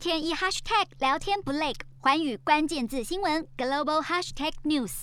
天一 hashtag 聊天不累，环宇关键字新闻 global hashtag news。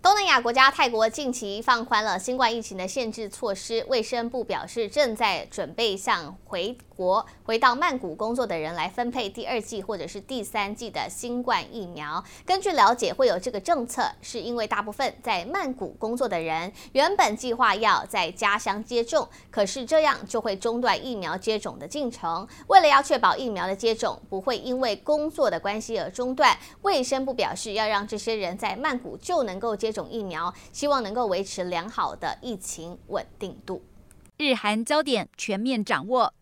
东南亚国家泰国近期放宽了新冠疫情的限制措施，卫生部表示正在准备向回国回到曼谷工作的人来分配第二季或者是第三季的新冠疫苗。根据了解，会有这个政策，是因为大部分在曼谷工作的人原本计划要在家乡接种，可是这样就会中断疫苗接种的进程。为了要确保疫苗的接种不会因为工作的关系而中断，卫生部表示要让这些人在曼谷就能够接种疫苗，希望能够维持良好的疫情稳定度。日韩焦点全面掌握。